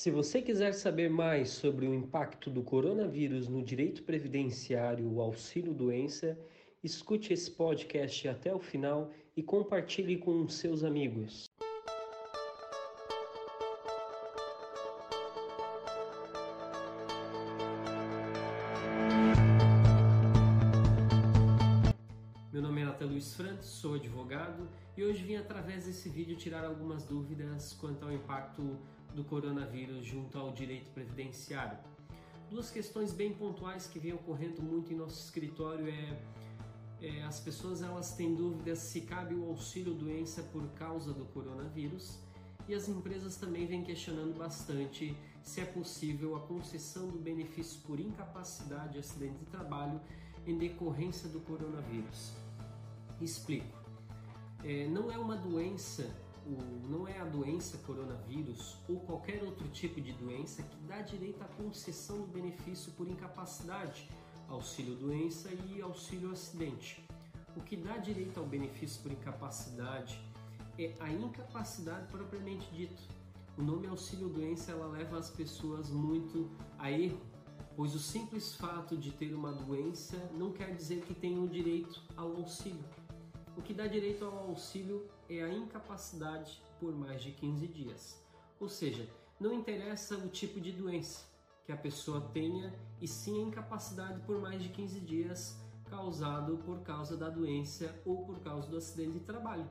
Se você quiser saber mais sobre o impacto do coronavírus no direito previdenciário o auxílio doença, escute esse podcast até o final e compartilhe com seus amigos. Meu nome é Nata Luiz Frantes, sou advogado e hoje vim através desse vídeo tirar algumas dúvidas quanto ao impacto do coronavírus junto ao direito previdenciário. Duas questões bem pontuais que vêm ocorrendo muito em nosso escritório é, é as pessoas elas têm dúvidas se cabe o auxílio doença por causa do coronavírus e as empresas também vêm questionando bastante se é possível a concessão do benefício por incapacidade e acidente de trabalho em decorrência do coronavírus. Explico. É, não é uma doença, não é a doença coronavírus ou qualquer outro tipo de doença que dá direito à concessão do benefício por incapacidade, auxílio doença e auxílio acidente. O que dá direito ao benefício por incapacidade é a incapacidade propriamente dito. O nome auxílio doença ela leva as pessoas muito a erro, pois o simples fato de ter uma doença não quer dizer que tenham direito ao auxílio. O que dá direito ao auxílio é a incapacidade por mais de 15 dias. Ou seja, não interessa o tipo de doença que a pessoa tenha, e sim a incapacidade por mais de 15 dias causado por causa da doença ou por causa do acidente de trabalho.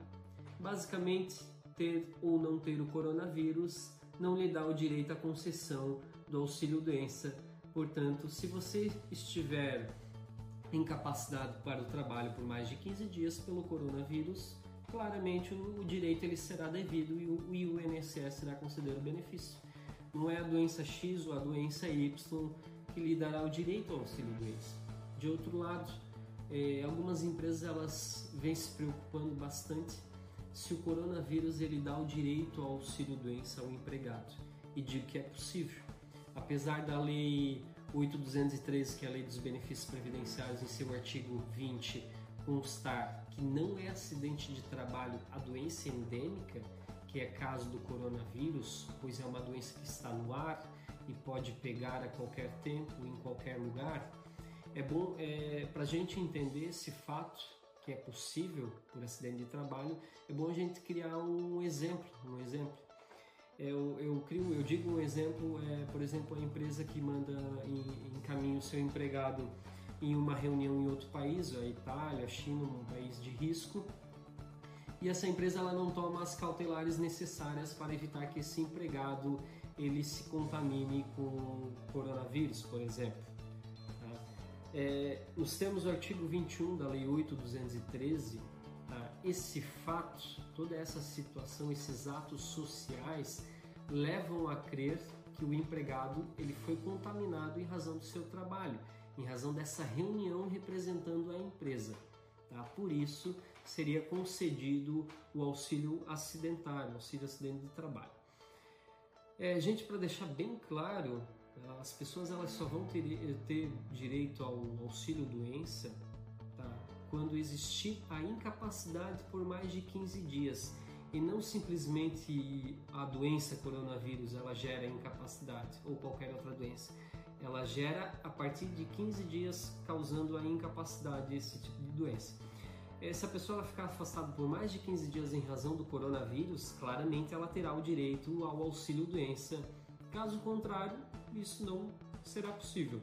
Basicamente, ter ou não ter o coronavírus não lhe dá o direito à concessão do auxílio doença. Portanto, se você estiver incapacitado para o trabalho por mais de 15 dias pelo coronavírus, claramente o direito ele será devido e o INSS irá conceder o benefício. Não é a doença X ou a doença Y que lhe dará o direito ao auxílio doença. De outro lado, eh, algumas empresas elas vêm se preocupando bastante se o coronavírus ele dá o direito ao auxílio doença ao empregado e digo que é possível. Apesar da lei 8213, que é a lei dos benefícios previdenciários, em seu artigo 20 constar que não é acidente de trabalho a doença endêmica, que é caso do coronavírus, pois é uma doença que está no ar e pode pegar a qualquer tempo, em qualquer lugar. É bom é, para a gente entender esse fato que é possível por acidente de trabalho, é bom a gente criar um exemplo, um exemplo. Eu, eu crio, eu digo um exemplo, é, por exemplo, a empresa que manda em, encaminha o seu empregado em uma reunião em outro país, a Itália, a China, um país de risco, e essa empresa ela não toma as cautelares necessárias para evitar que esse empregado ele se contamine com coronavírus, por exemplo. É, nos termos do artigo 21 da Lei 8.213, tá? Esse fato, toda essa situação, esses atos sociais levam a crer que o empregado ele foi contaminado em razão do seu trabalho, em razão dessa reunião representando a empresa. Tá? Por isso, seria concedido o auxílio acidentário, auxílio acidente de trabalho. É, gente, para deixar bem claro, as pessoas elas só vão ter, ter direito ao auxílio doença? Quando existir a incapacidade por mais de 15 dias. E não simplesmente a doença coronavírus ela gera incapacidade ou qualquer outra doença. Ela gera a partir de 15 dias causando a incapacidade desse tipo de doença. Se a pessoa ficar afastada por mais de 15 dias em razão do coronavírus claramente ela terá o direito ao auxílio doença. Caso contrário, isso não será possível.